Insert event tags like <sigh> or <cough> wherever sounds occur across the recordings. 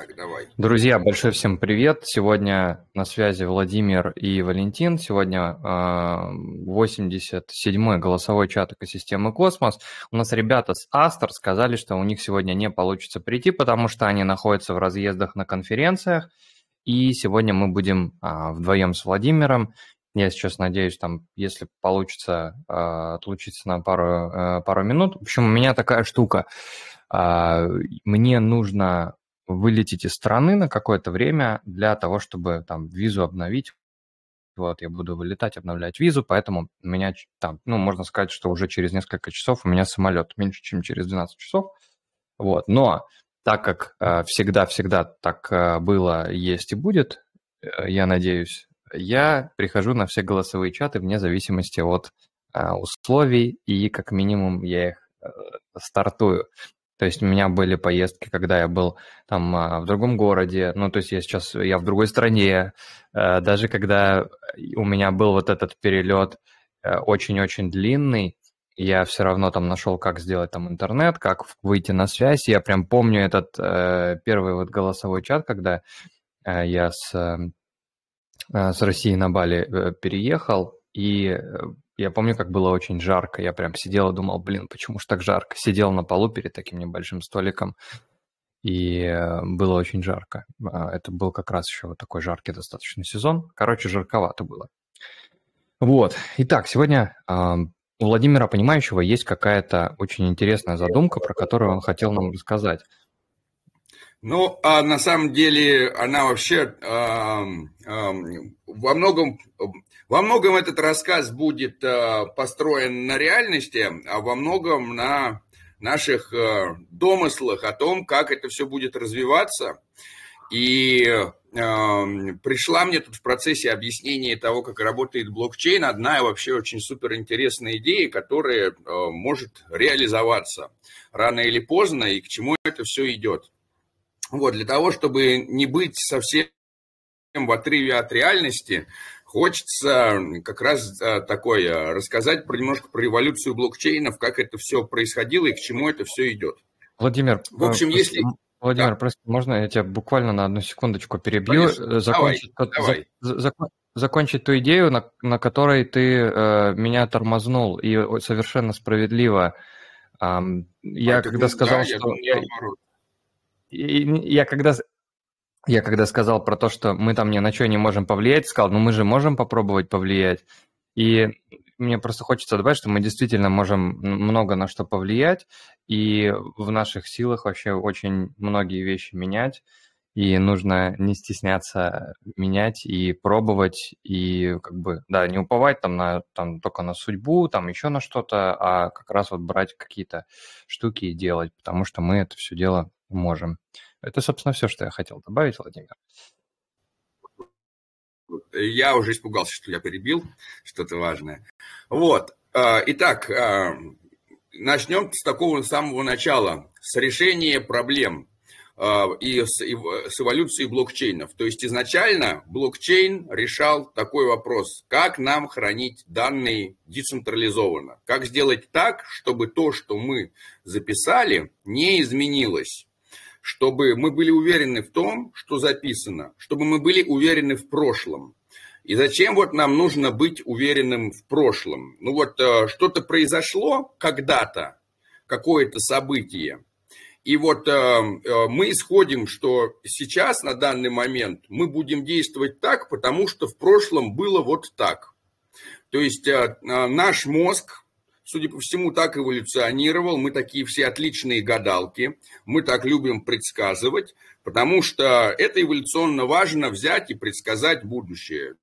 Так, давай. Друзья, большой всем привет. Сегодня на связи Владимир и Валентин. Сегодня э, 87-й голосовой чат экосистемы Космос. У нас ребята с Астер сказали, что у них сегодня не получится прийти, потому что они находятся в разъездах на конференциях. И сегодня мы будем э, вдвоем с Владимиром. Я сейчас надеюсь, там, если получится э, отлучиться на пару, э, пару минут. В общем, у меня такая штука. Мне нужно вылететь из страны на какое-то время для того, чтобы там визу обновить. Вот, я буду вылетать, обновлять визу, поэтому у меня там, ну, можно сказать, что уже через несколько часов у меня самолет меньше, чем через 12 часов. Вот, но так как э, всегда-всегда так э, было, есть и будет, э, я надеюсь, я прихожу на все голосовые чаты вне зависимости от условий, и как минимум я их стартую. То есть у меня были поездки, когда я был там а, в другом городе, ну, то есть я сейчас, я в другой стране, э, даже когда у меня был вот этот перелет э, очень-очень длинный, я все равно там нашел, как сделать там интернет, как выйти на связь. Я прям помню этот э, первый вот голосовой чат, когда я с, с России на Бали переехал, и я помню, как было очень жарко. Я прям сидел и думал, блин, почему ж так жарко? Сидел на полу перед таким небольшим столиком, и э, было очень жарко. А, это был как раз еще вот такой жаркий достаточно сезон. Короче, жарковато было. Вот. Итак, сегодня у Владимира Понимающего есть какая-то очень интересная задумка, про которую он хотел нам рассказать. Ну, а на самом деле она вообще э, э, во многом во многом этот рассказ будет э, построен на реальности, а во многом на наших э, домыслах о том, как это все будет развиваться. И э, пришла мне тут в процессе объяснения того, как работает блокчейн, одна вообще очень суперинтересная идея, которая э, может реализоваться рано или поздно, и к чему это все идет. Вот, для того, чтобы не быть совсем в отрыве от реальности, хочется как раз э, такое э, рассказать про немножко про эволюцию блокчейнов, как это все происходило и к чему это все идет. Владимир, в общем, э, если... Владимир, да. прости, можно я тебя буквально на одну секундочку перебью? Конечно. Закончить, давай, давай. За, закончить ту идею, на, на которой ты э, меня тормознул, и совершенно справедливо. Эм, я а когда сказал, да, что... Я, я когда я когда сказал про то, что мы там ни на что не можем повлиять, сказал, ну мы же можем попробовать повлиять. И мне просто хочется добавить, что мы действительно можем много на что повлиять, и в наших силах вообще очень многие вещи менять, и нужно не стесняться менять и пробовать, и как бы, да, не уповать там, на, там только на судьбу, там еще на что-то, а как раз вот брать какие-то штуки и делать, потому что мы это все дело можем. Это, собственно, все, что я хотел добавить, Владимир. Я уже испугался, что я перебил что-то важное. Вот. А, итак, а, начнем с такого самого начала, с решения проблем а, и с эволюцией блокчейнов. То есть изначально блокчейн решал такой вопрос, как нам хранить данные децентрализованно, как сделать так, чтобы то, что мы записали, не изменилось чтобы мы были уверены в том, что записано, чтобы мы были уверены в прошлом. И зачем вот нам нужно быть уверенным в прошлом? Ну вот э, что-то произошло когда-то, какое-то событие, и вот э, э, мы исходим, что сейчас, на данный момент, мы будем действовать так, потому что в прошлом было вот так. То есть наш мозг судя по всему, так эволюционировал. Мы такие все отличные гадалки. Мы так любим предсказывать, потому что это эволюционно важно взять и предсказать будущее.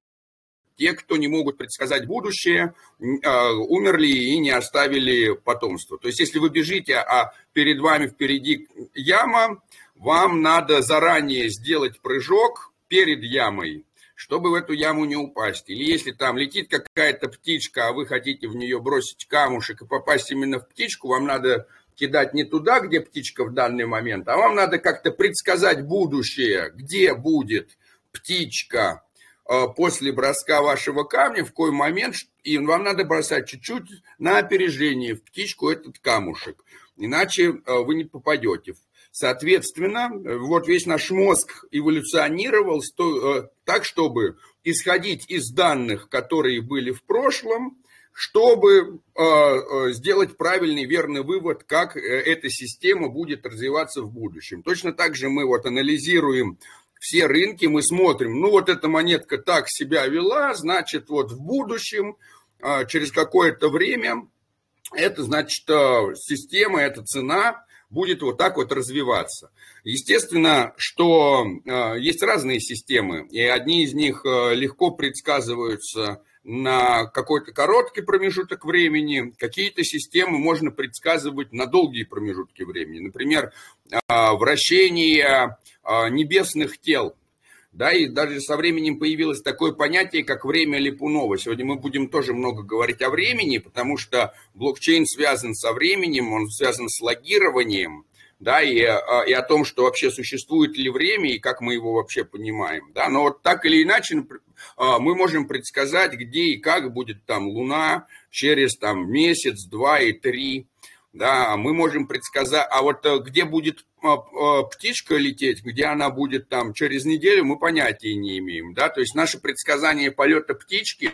Те, кто не могут предсказать будущее, а, умерли и не оставили потомство. То есть, если вы бежите, а перед вами впереди яма, вам надо заранее сделать прыжок перед ямой, чтобы в эту яму не упасть. Или если там летит какая-то птичка, а вы хотите в нее бросить камушек и попасть именно в птичку, вам надо кидать не туда, где птичка в данный момент, а вам надо как-то предсказать будущее, где будет птичка э, после броска вашего камня, в какой момент, и вам надо бросать чуть-чуть на опережение в птичку этот камушек, иначе э, вы не попадете. Соответственно, вот весь наш мозг эволюционировал так, чтобы исходить из данных, которые были в прошлом, чтобы сделать правильный, верный вывод, как эта система будет развиваться в будущем. Точно так же мы вот анализируем все рынки, мы смотрим, ну вот эта монетка так себя вела, значит вот в будущем, через какое-то время, это значит система, эта цена будет вот так вот развиваться. Естественно, что э, есть разные системы, и одни из них э, легко предсказываются на какой-то короткий промежуток времени, какие-то системы можно предсказывать на долгие промежутки времени. Например, э, вращение небесных тел да, и даже со временем появилось такое понятие, как время Липунова. Сегодня мы будем тоже много говорить о времени, потому что блокчейн связан со временем, он связан с логированием, да, и, а, и о том, что вообще существует ли время и как мы его вообще понимаем, да, но вот так или иначе а, мы можем предсказать, где и как будет там Луна через там месяц, два и три, да, мы можем предсказать, а вот э, где будет а, а, птичка лететь, где она будет там через неделю, мы понятия не имеем, да, то есть наши предсказания полета птички,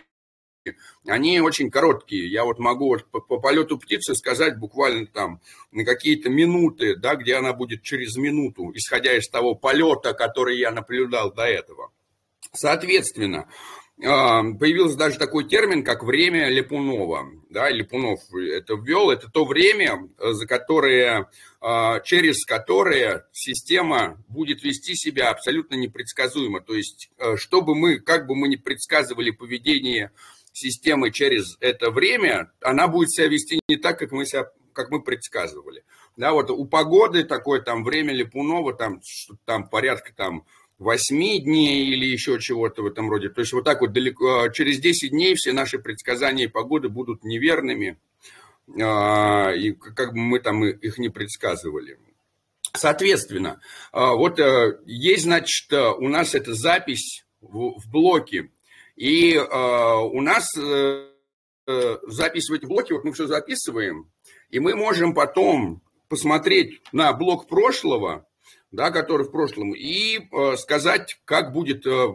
они очень короткие. Я вот могу вот по, по полету птицы сказать буквально там на какие-то минуты, да, где она будет через минуту, исходя из того полета, который я наблюдал до этого. Соответственно, а, появился даже такой термин, как время Липунова. Да, Липунов это ввел, это то время, за которое, а, через которое система будет вести себя абсолютно непредсказуемо. То есть, э, чтобы мы, как бы мы ни предсказывали поведение системы через это время, она будет себя вести не так, как мы, себя, как мы предсказывали. Да, вот у погоды такое там время Липунова, там, там порядка там 8 дней или еще чего-то в этом роде. То есть вот так вот далеко, а, через 10 дней все наши предсказания погоды будут неверными, а, и как бы мы там их не предсказывали. Соответственно, а, вот э, есть, значит, у нас эта запись в блоке, и у нас э, э, запись в эти блоки, вот мы все записываем, и мы можем потом посмотреть на блок прошлого, да, который в прошлом, и э, сказать, как будет, э,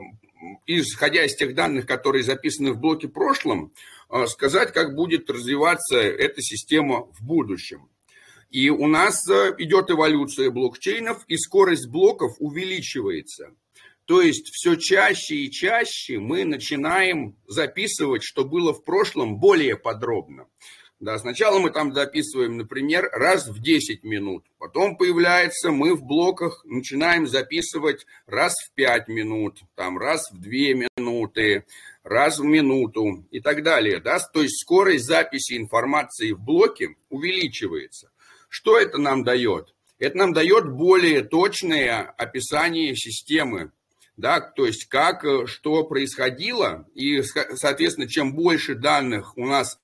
исходя из тех данных, которые записаны в блоке прошлом, э, сказать, как будет развиваться эта система в будущем. И у нас э, идет эволюция блокчейнов, и скорость блоков увеличивается. То есть все чаще и чаще мы начинаем записывать, что было в прошлом, более подробно. Да, сначала мы там записываем, например, раз в 10 минут. Потом появляется, мы в блоках начинаем записывать раз в 5 минут, там раз в 2 минуты, раз в минуту и так далее. Да? То есть скорость записи информации в блоке увеличивается. Что это нам дает? Это нам дает более точное описание системы, да, то есть как, э, что происходило, и, соответственно, чем больше данных у нас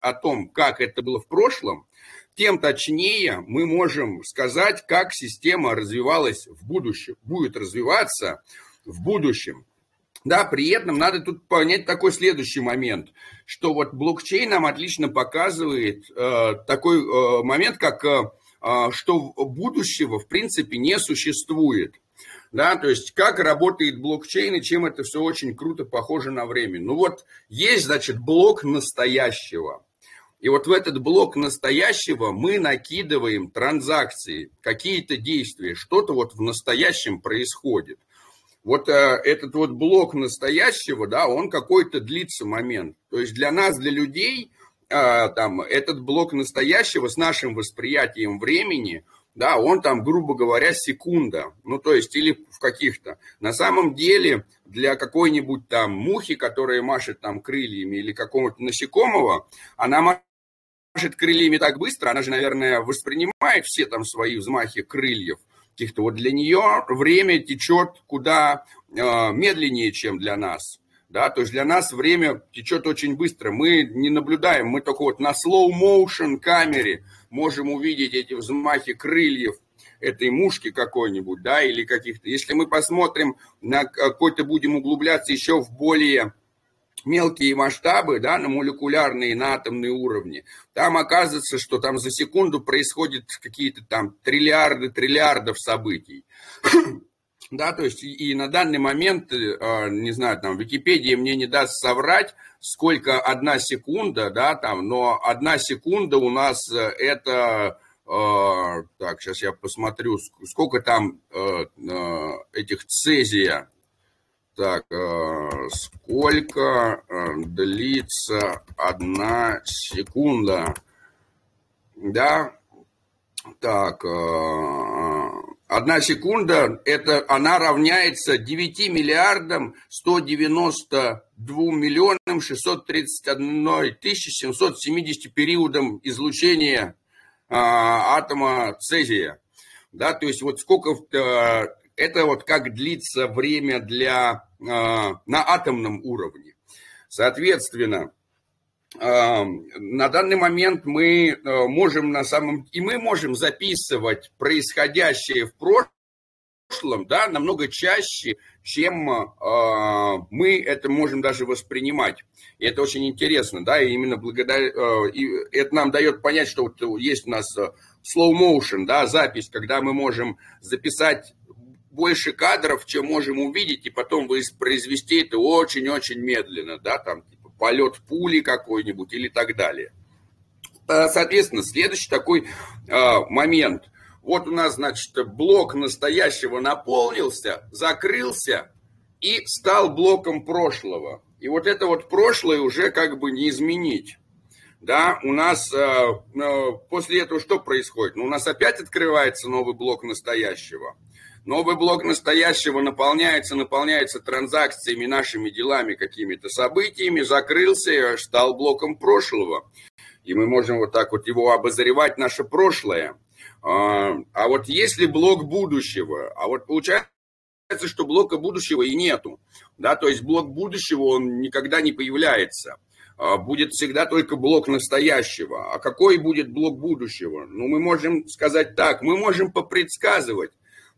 о том, как это было в прошлом, тем точнее мы можем сказать, как система развивалась в будущем, будет развиваться в будущем. Да, при этом надо тут понять такой следующий момент, что вот блокчейн нам отлично показывает э, такой э, момент, как э, э что будущего в принципе не существует да, то есть как работает блокчейн и чем это все очень круто похоже на время. Ну вот есть, значит, блок настоящего. И вот в этот блок настоящего мы накидываем транзакции, какие-то действия, что-то вот в настоящем происходит. Вот э, этот вот блок настоящего, да, он какой-то длится момент. То есть для нас, для людей, э, там, этот блок настоящего с нашим восприятием времени, да, он там, грубо говоря, секунда, ну, то есть, или в каких-то. На самом деле, для какой-нибудь там мухи, которая машет там крыльями, или какого-то насекомого, она машет крыльями так быстро, она же, наверное, воспринимает все там свои взмахи крыльев каких-то. Вот для нее время течет куда э, медленнее, чем для нас. Да, то есть для нас время течет очень быстро. Мы не наблюдаем, мы только вот на slow motion камере можем увидеть эти взмахи крыльев этой мушки какой-нибудь, да, или каких-то. Если мы посмотрим на какой-то, будем углубляться еще в более мелкие масштабы, да, на молекулярные, на атомные уровни, там оказывается, что там за секунду происходит какие-то там триллиарды, триллиардов событий. <clears throat> Да, то есть и на данный момент, э, не знаю, там Википедия мне не даст соврать, сколько одна секунда, да, там, но одна секунда у нас э, это, э, так, сейчас я посмотрю, сколько там этих цезия, так, сколько длится одна секунда, да, так, Одна секунда, это, она равняется 9 миллиардам 192 миллионам 631 тысячи 770 периодам излучения атома цезия. Да, то есть вот сколько, это вот как длится время для, на атомном уровне. Соответственно, на данный момент мы э, можем на самом и мы можем записывать происходящее в прошлом, да, намного чаще, чем мы это можем даже воспринимать. И это очень интересно, да, и именно благодаря и это нам дает понять, что вот есть у нас slow motion, да, запись, когда мы можем записать больше кадров, чем можем увидеть, и потом воспроизвести это очень-очень медленно, да, там полет пули какой-нибудь или так далее. Э, соответственно, следующий такой э, момент. Вот у нас, значит, блок настоящего наполнился, закрылся и стал блоком прошлого. И вот это вот прошлое уже как бы не изменить. Да, у нас э, после этого что происходит? Ну, у нас опять открывается новый блок настоящего. Новый блок настоящего наполняется, наполняется транзакциями, нашими делами, какими-то событиями, закрылся, стал блоком прошлого. И мы можем вот так вот его обозревать, наше прошлое. А, а вот если блок будущего, а вот получается, что блока будущего и нету. Да, то есть блок будущего, он никогда не появляется а, будет всегда только блок настоящего. А какой будет блок будущего? Ну, мы можем сказать так, мы можем попредсказывать,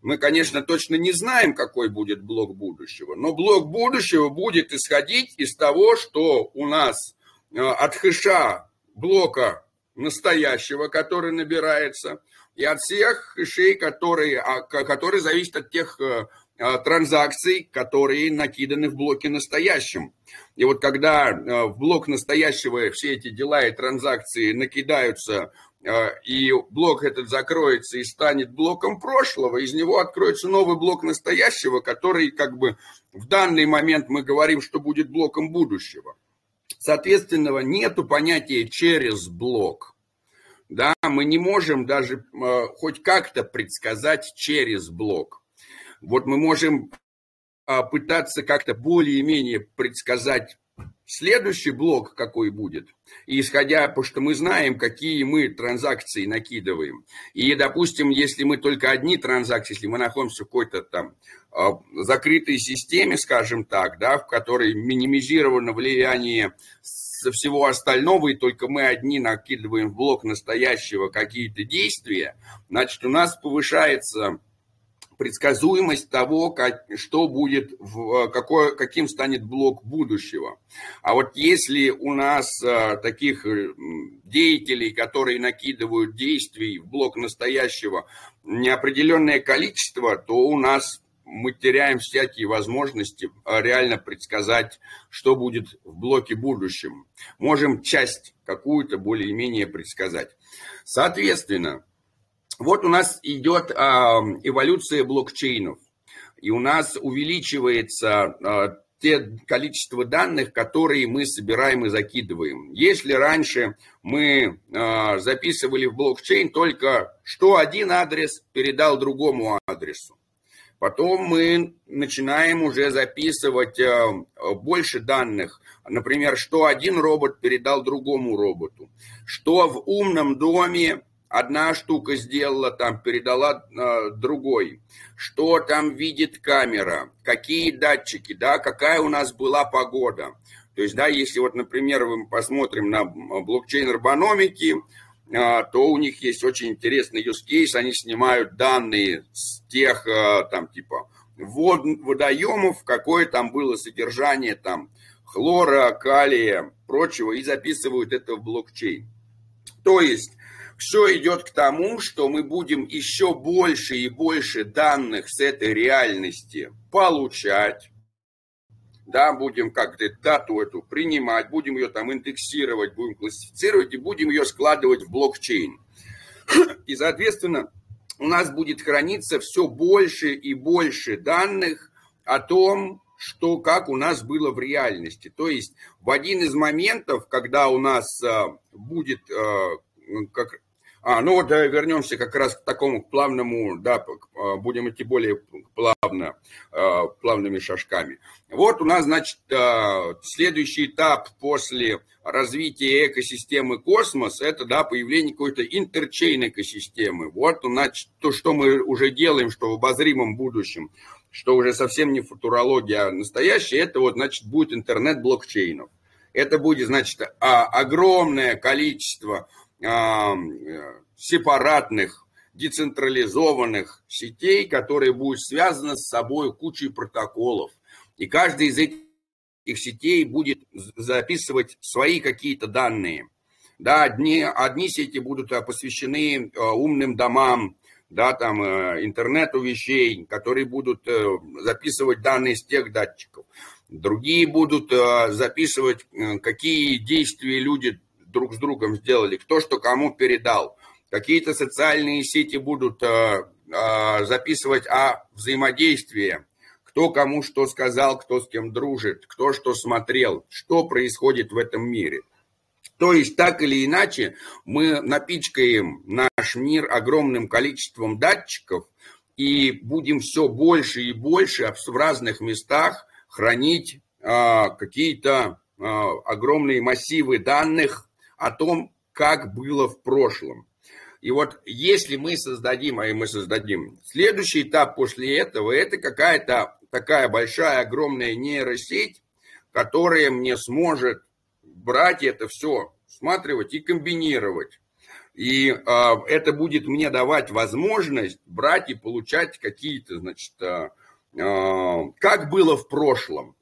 мы, конечно, точно не знаем, какой будет блок будущего, но блок будущего будет исходить из того, что у нас э, от хэша блока настоящего, который набирается, и от всех хэшей, которые, а, которые зависят от тех э, э, транзакций, которые накиданы в блоке настоящем. И вот когда в блок настоящего все эти дела и транзакции накидаются и блок этот закроется и станет блоком прошлого, из него откроется новый блок настоящего, который как бы в данный момент мы говорим, что будет блоком будущего. Соответственно, нету понятия через блок. Да, мы не можем даже э, хоть как-то предсказать через блок. Вот мы можем э, пытаться как-то более-менее предсказать Следующий блок какой будет, исходя, потому что мы знаем, какие мы транзакции накидываем. И, допустим, если мы только одни транзакции, если мы находимся в какой-то там а, закрытой системе, скажем так, да, в которой минимизировано влияние со всего остального, и только мы одни накидываем в блок настоящего какие-то действия, значит, у нас повышается предсказуемость того, как, что будет, в, э, какой, каким станет блок будущего. А вот если у нас а, таких э, деятелей, которые накидывают действий в блок настоящего, неопределенное количество, то у нас мы теряем всякие возможности реально предсказать, что будет в блоке будущем. Можем часть какую-то более-менее предсказать. Соответственно, вот у нас идет а, эволюция блокчейнов, и у нас увеличивается а, те количество данных, которые мы собираем и закидываем. Если раньше мы а, записывали в блокчейн только, что один адрес передал другому адресу, Потом мы начинаем уже записывать больше данных. Например, что один робот передал другому роботу. Что в умном доме одна штука сделала, там передала э, другой. Что там видит камера, какие датчики, да, какая у нас была погода. То есть, да, если вот, например, мы посмотрим на блокчейн урбаномики, э, то у них есть очень интересный use case, они снимают данные с тех, э, там, типа, вод, водоемов, какое там было содержание там хлора, калия, прочего, и записывают это в блокчейн. То есть все идет к тому, что мы будем еще больше и больше данных с этой реальности получать, да, будем как-то дату эту принимать, будем ее там индексировать, будем классифицировать и будем ее складывать в блокчейн. И, соответственно, у нас будет храниться все больше и больше данных о том, что как у нас было в реальности. То есть в один из моментов, когда у нас а, будет а, как а, ну вот вернемся как раз к такому плавному, да, а, будем идти более плавно, а, плавными шажками. Вот у нас, значит, а, следующий этап после развития экосистемы космос, это, да, появление какой-то интерчейн экосистемы. Вот, значит, то, что мы уже делаем, что в обозримом будущем, что уже совсем не футурология, а настоящее, это вот, значит, будет интернет блокчейнов. Это будет, значит, огромное количество сепаратных, децентрализованных сетей, которые будут связаны с собой кучей протоколов. И каждый из этих сетей будет записывать свои какие-то данные. Да, одни, одни сети будут посвящены э, умным домам, да, там, э, интернету вещей, которые будут э, записывать данные с тех датчиков. Другие будут записывать, какие действия люди друг с другом сделали, кто что кому передал. Какие-то социальные сети будут э, э, записывать о взаимодействии, кто кому что сказал, кто с кем дружит, кто что смотрел, что происходит в этом мире. То есть, так или иначе, мы напичкаем наш мир огромным количеством датчиков и будем все больше и больше в разных местах хранить э, какие-то э, огромные массивы данных о том, как было в прошлом. И вот если мы создадим, а и мы создадим, следующий этап после этого, это какая-то такая большая, огромная нейросеть, которая мне сможет брать это все, всматривать и комбинировать. И э, это будет мне давать возможность брать и получать какие-то, значит, э, э, как было в прошлом.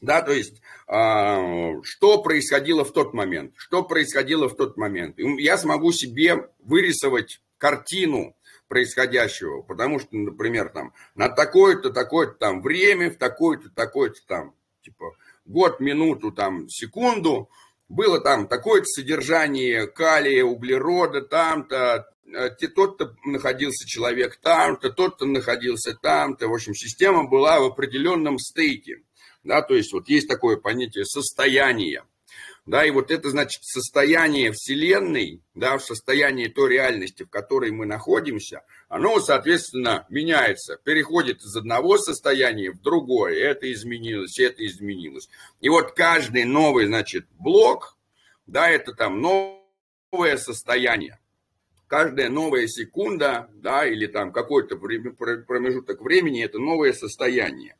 Да, то есть, э, что происходило в тот момент, что происходило в тот момент. Я смогу себе вырисовать картину происходящего, потому что, например, там, на такое-то, такое-то там время, в такое-то, такое-то там, типа, год, минуту, там, секунду, было там такое-то содержание калия, углерода, там-то, э, тот-то находился человек там-то, тот-то находился там-то. В общем, система была в определенном стейте. Да, то есть вот есть такое понятие состояния. Да, и вот это значит состояние Вселенной, да, в состоянии той реальности, в которой мы находимся, оно, соответственно, меняется, переходит из одного состояния в другое. Это изменилось, это изменилось. И вот каждый новый, значит, блок, да, это там новое состояние. Каждая новая секунда, да, или там какой-то промежуток времени, это новое состояние.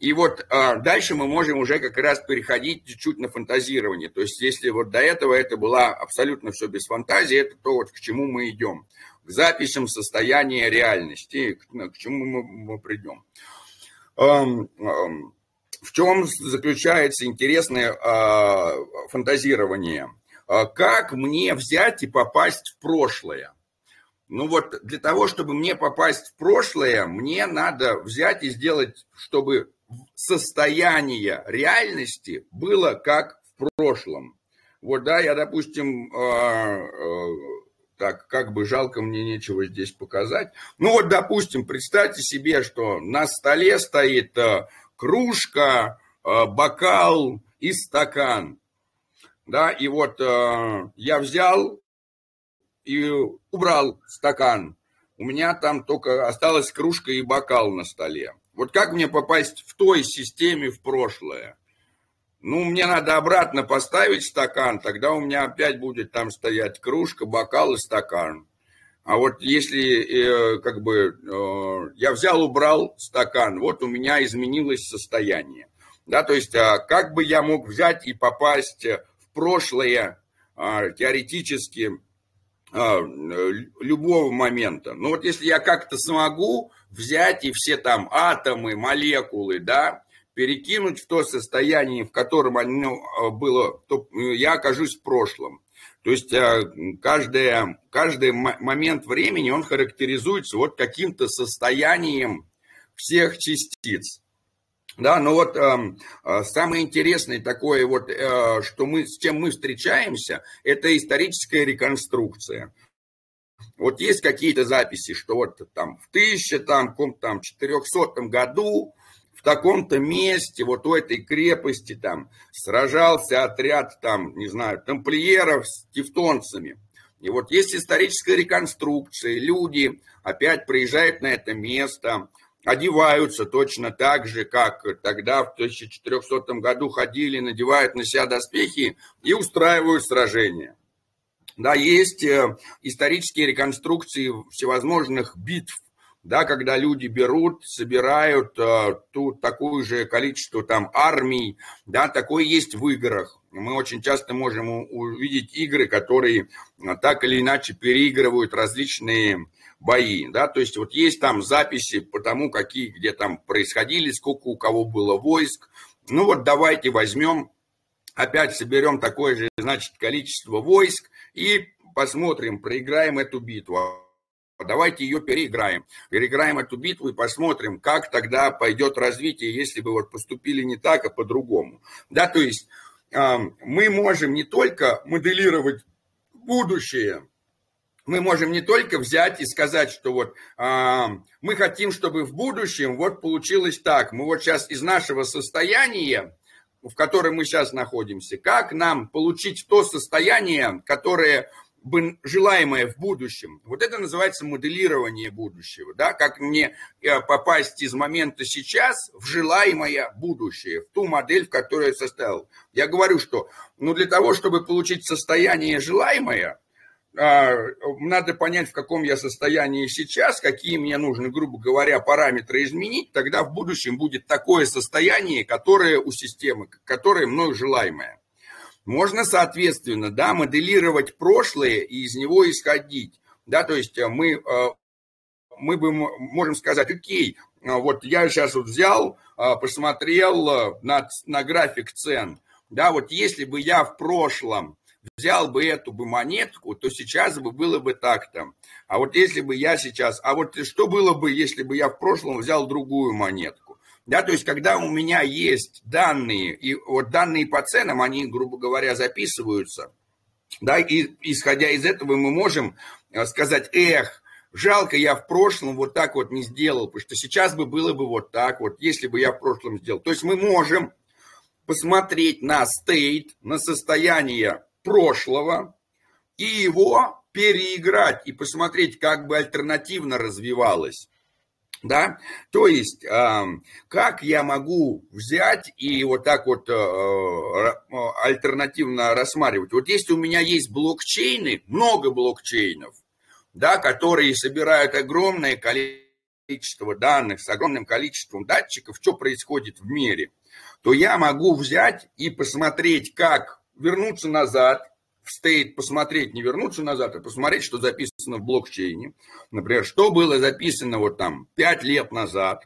И вот а, дальше мы можем уже как раз переходить чуть-чуть на фантазирование. То есть если вот до этого это было абсолютно все без фантазии, это то, вот к чему мы идем. К записям состояния реальности, к, к чему мы, мы придем. Эм, эм, в чем заключается интересное э, фантазирование? Э, как мне взять и попасть в прошлое? Ну вот для того, чтобы мне попасть в прошлое, мне надо взять и сделать, чтобы состояние реальности было как в прошлом. Вот, да, я, допустим, э, э, так, как бы жалко мне нечего здесь показать. Ну вот, допустим, представьте себе, что на столе стоит э, кружка, бокал и стакан. Да, и вот я взял и убрал стакан. У меня там только осталась кружка и бокал на столе. Вот как мне попасть в той системе в прошлое? Ну, мне надо обратно поставить стакан, тогда у меня опять будет там стоять кружка, бокал и стакан. А вот если э, как бы э, я взял, убрал стакан, вот у меня изменилось состояние. Да, то есть а как бы я мог взять и попасть в прошлое а, теоретически любого момента. Но вот если я как-то смогу взять и все там атомы, молекулы, да, перекинуть в то состояние, в котором оно было, то я окажусь в прошлом. То есть каждый, каждый момент времени, он характеризуется вот каким-то состоянием всех частиц. Да, но вот э, самое интересное такое вот, э, что мы, с чем мы встречаемся, это историческая реконструкция. Вот есть какие-то записи, что вот там в 1000, там, там 400 году в таком-то месте, вот у этой крепости там сражался отряд там, не знаю, тамплиеров с тевтонцами. И вот есть историческая реконструкция, люди опять приезжают на это место, одеваются точно так же, как тогда в 1400 году ходили, надевают на себя доспехи и устраивают сражения. Да, есть э, исторические реконструкции всевозможных битв, да, когда люди берут, собирают э, тут такое же количество там армий, да, такое есть в играх. Мы очень часто можем увидеть игры, которые э, так или иначе переигрывают различные бои, да, то есть вот есть там записи по тому, какие, где там происходили, сколько у кого было войск. Ну вот давайте возьмем, опять соберем такое же, значит, количество войск и посмотрим, проиграем эту битву. Давайте ее переиграем. Переиграем эту битву и посмотрим, как тогда пойдет развитие, если бы вот поступили не так, а по-другому. Да, то есть э, мы можем не только моделировать будущее, мы можем не только взять и сказать, что вот э, мы хотим, чтобы в будущем вот получилось так. Мы вот сейчас из нашего состояния, в котором мы сейчас находимся, как нам получить то состояние, которое бы желаемое в будущем. Вот это называется моделирование будущего. Да? Как мне э, попасть из момента сейчас в желаемое будущее, в ту модель, в которой я состоял. Я говорю, что ну, для того, чтобы получить состояние желаемое, надо понять, в каком я состоянии сейчас, какие мне нужны, грубо говоря, параметры изменить, тогда в будущем будет такое состояние, которое у системы, которое мною желаемое. Можно, соответственно, да, моделировать прошлое и из него исходить. Да, то есть э, мы, э, мы бы можем сказать, окей, э, вот я сейчас вот взял, посмотрел на, на график цен, да, вот если бы я в прошлом взял бы эту бы монетку, то сейчас бы было бы так-то. А вот если бы я сейчас, а вот что было бы, если бы я в прошлом взял другую монетку? Да, то есть, когда у меня есть данные, и вот данные по ценам, они, грубо говоря, записываются, да, и исходя из этого мы можем э, сказать, эх, жалко, я в прошлом вот так вот не сделал, потому что сейчас бы было бы вот так вот, если бы я в прошлом сделал. То есть мы можем посмотреть на стейт, на состояние прошлого и его переиграть и посмотреть, как бы альтернативно развивалось. Да, то есть, э, как я могу взять и вот так вот э, э, альтернативно рассматривать. Вот если у меня есть блокчейны, много блокчейнов, да, которые собирают огромное количество данных с огромным количеством датчиков, что происходит в мире, то я могу взять и посмотреть, как вернуться назад, в стейт посмотреть, не вернуться назад, а посмотреть, что записано в блокчейне. Например, что было записано вот там 5 лет назад,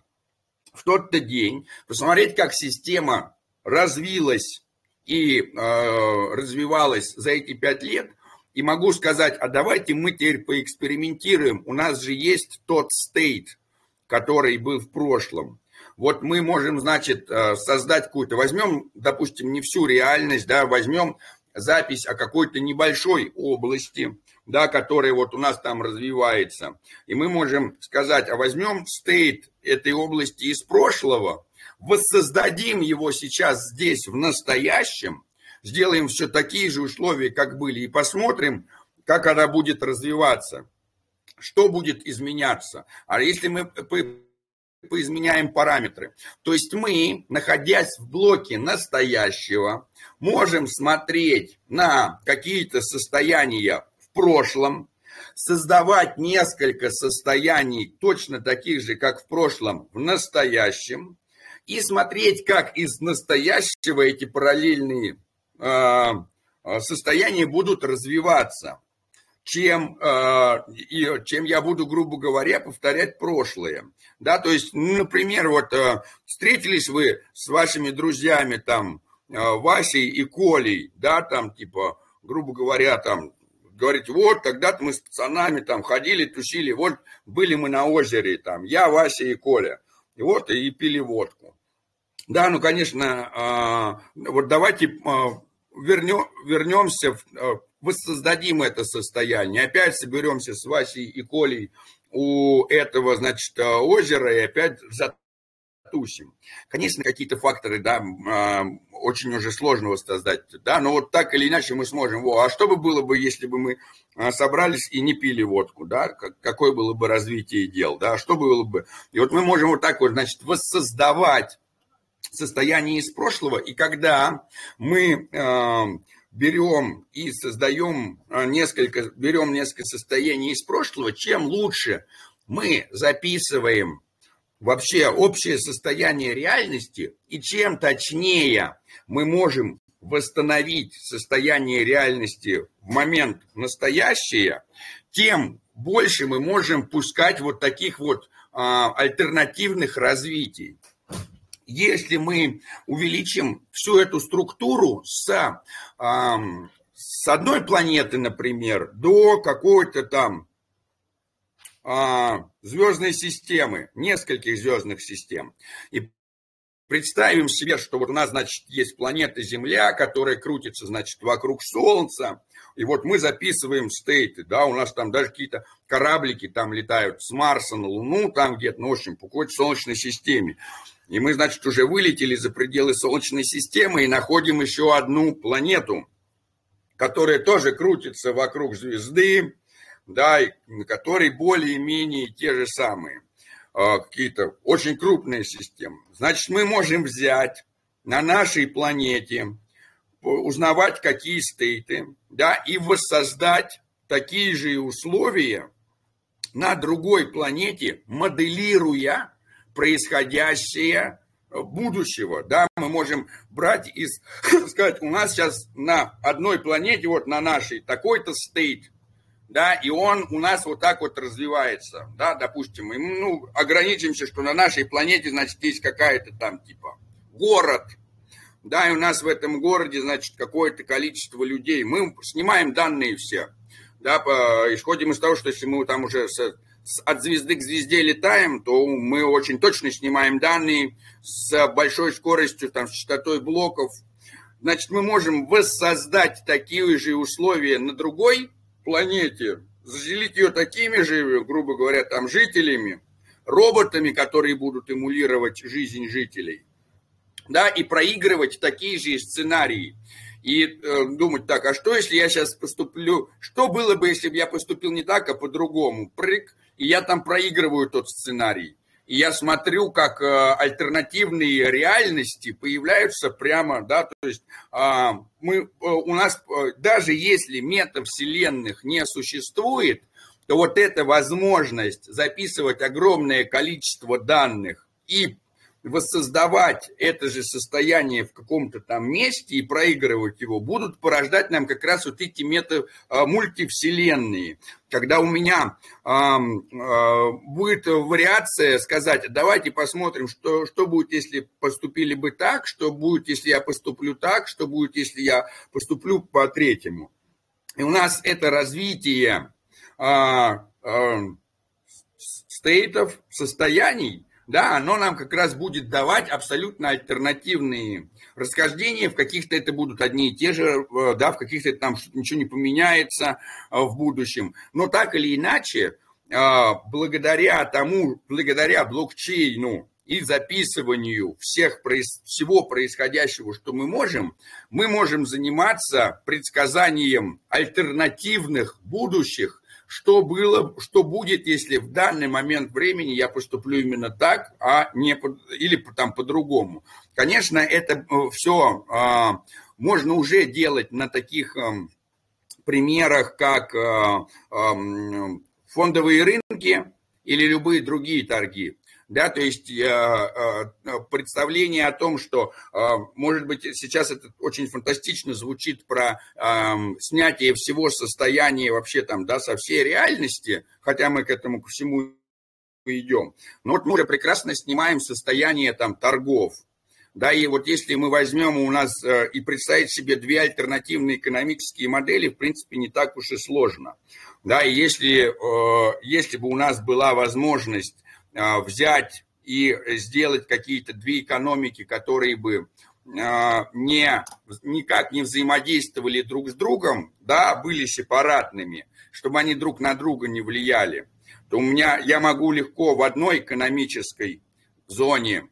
в тот-то день, посмотреть, как система развилась и э, развивалась за эти 5 лет, и могу сказать, а давайте мы теперь поэкспериментируем. У нас же есть тот стейт, который был в прошлом. Вот мы можем, значит, э, создать какую-то, возьмем, допустим, не всю реальность, да, возьмем запись о какой-то небольшой области, да, которая вот у нас там развивается. И мы можем сказать, а возьмем стейт этой области из прошлого, воссоздадим его сейчас здесь, в настоящем, сделаем все такие же условия, как были, и посмотрим, как она будет развиваться, что будет изменяться. А если мы поизменяем параметры. То есть мы, находясь в блоке настоящего, можем смотреть на какие-то состояния в прошлом, создавать несколько состояний точно таких же, как в прошлом, в настоящем, и смотреть, как из настоящего эти параллельные э, состояния будут развиваться. Чем, и, чем я буду, грубо говоря, повторять прошлое. Да, то есть, ну, например, вот встретились вы с вашими друзьями там, Васей и Колей, да, там, типа, грубо говоря, там, говорить, вот, тогда-то мы с пацанами там ходили, тусили, вот, были мы на озере, там, я, Вася и Коля, и вот, и пили водку. Да, ну, конечно, вот давайте вернем, вернемся, а, воссоздадим это состояние, опять соберемся с Васей и Колей у этого, значит, озера и опять затусим. Конечно, какие-то факторы, да, очень уже сложно воссоздать, да, но вот так или иначе мы сможем. Во, а что бы было бы, если бы мы собрались и не пили водку, да, какое было бы развитие дел, да, что было бы. И вот мы можем вот так вот, значит, воссоздавать состояние из прошлого, и когда мы э, берем и создаем э, несколько, берем несколько состояний из прошлого, чем лучше мы записываем вообще общее состояние реальности, и чем точнее мы можем восстановить состояние реальности в момент настоящее, тем больше мы можем пускать вот таких вот а, альтернативных развитий если мы увеличим всю эту структуру с, с одной планеты, например, до какой-то там а, звездной системы, нескольких звездных систем, и представим себе, что вот у нас, значит, есть планета Земля, которая крутится, значит, вокруг Солнца, и вот мы записываем стейты, да, у нас там даже какие-то кораблики там летают с Марса на Луну, там где-то, ну, в общем, по какой-то Солнечной системе. И мы, значит, уже вылетели за пределы Солнечной системы и находим еще одну планету, которая тоже крутится вокруг звезды, да, и которой более-менее те же самые, а, какие-то очень крупные системы. Значит, мы можем взять на нашей планете, узнавать, какие стейты, да, и воссоздать такие же условия на другой планете, моделируя происходящее будущего, да, мы можем брать и <laughs> сказать, у нас сейчас на одной планете, вот на нашей, такой-то стейт, да, и он у нас вот так вот развивается, да, допустим, и, ну, ограничимся, что на нашей планете, значит, есть какая-то там, типа, город, да, и у нас в этом городе, значит, какое-то количество людей, мы снимаем данные все, да, исходим из того, что если мы там уже от звезды к звезде летаем, то мы очень точно снимаем данные с большой скоростью, там, с частотой блоков. Значит, мы можем воссоздать такие же условия на другой планете, заселить ее такими же, грубо говоря, там, жителями, роботами, которые будут эмулировать жизнь жителей, да, и проигрывать такие же сценарии. И э, думать так, а что если я сейчас поступлю, что было бы, если бы я поступил не так, а по-другому, прыг, и я там проигрываю тот сценарий. И я смотрю, как э, альтернативные реальности появляются прямо, да, то есть э, мы, э, у нас, э, даже если метавселенных не существует, то вот эта возможность записывать огромное количество данных и воссоздавать это же состояние в каком-то там месте и проигрывать его, будут порождать нам как раз вот эти мета а. Когда у меня а, а, будет вариация сказать, давайте посмотрим, что, что будет, если поступили бы так, что будет, если я поступлю так, что будет, если я поступлю по третьему. И у нас это развитие а, а, стейтов, состояний, да, оно нам как раз будет давать абсолютно альтернативные расхождения, в каких-то это будут одни и те же, э, да, в каких-то там ничего не поменяется э, в будущем. Но так или иначе, э, благодаря тому, благодаря блокчейну и записыванию всех, всего происходящего, что мы можем, мы можем заниматься предсказанием альтернативных будущих, что было, что будет, если в данный момент времени я поступлю именно так, а не по, или там по-другому. Конечно, это э, все а, можно уже делать на таких а, примерах, как а, фондовые рынки или любые другие торги. Да, то есть э, э, представление о том, что, э, может быть, сейчас это очень фантастично звучит про э, снятие всего состояния вообще там, да, со всей реальности, хотя мы к этому ко всему идем. Но вот мы уже прекрасно снимаем состояние там торгов, да, и вот если мы возьмем у нас э, и представить себе две альтернативные экономические модели, в принципе, не так уж и сложно. Да, и если, э, если бы у нас была возможность э, взять и сделать какие-то две экономики, которые бы не, никак не взаимодействовали друг с другом, да, были сепаратными, чтобы они друг на друга не влияли, то у меня я могу легко в одной экономической зоне,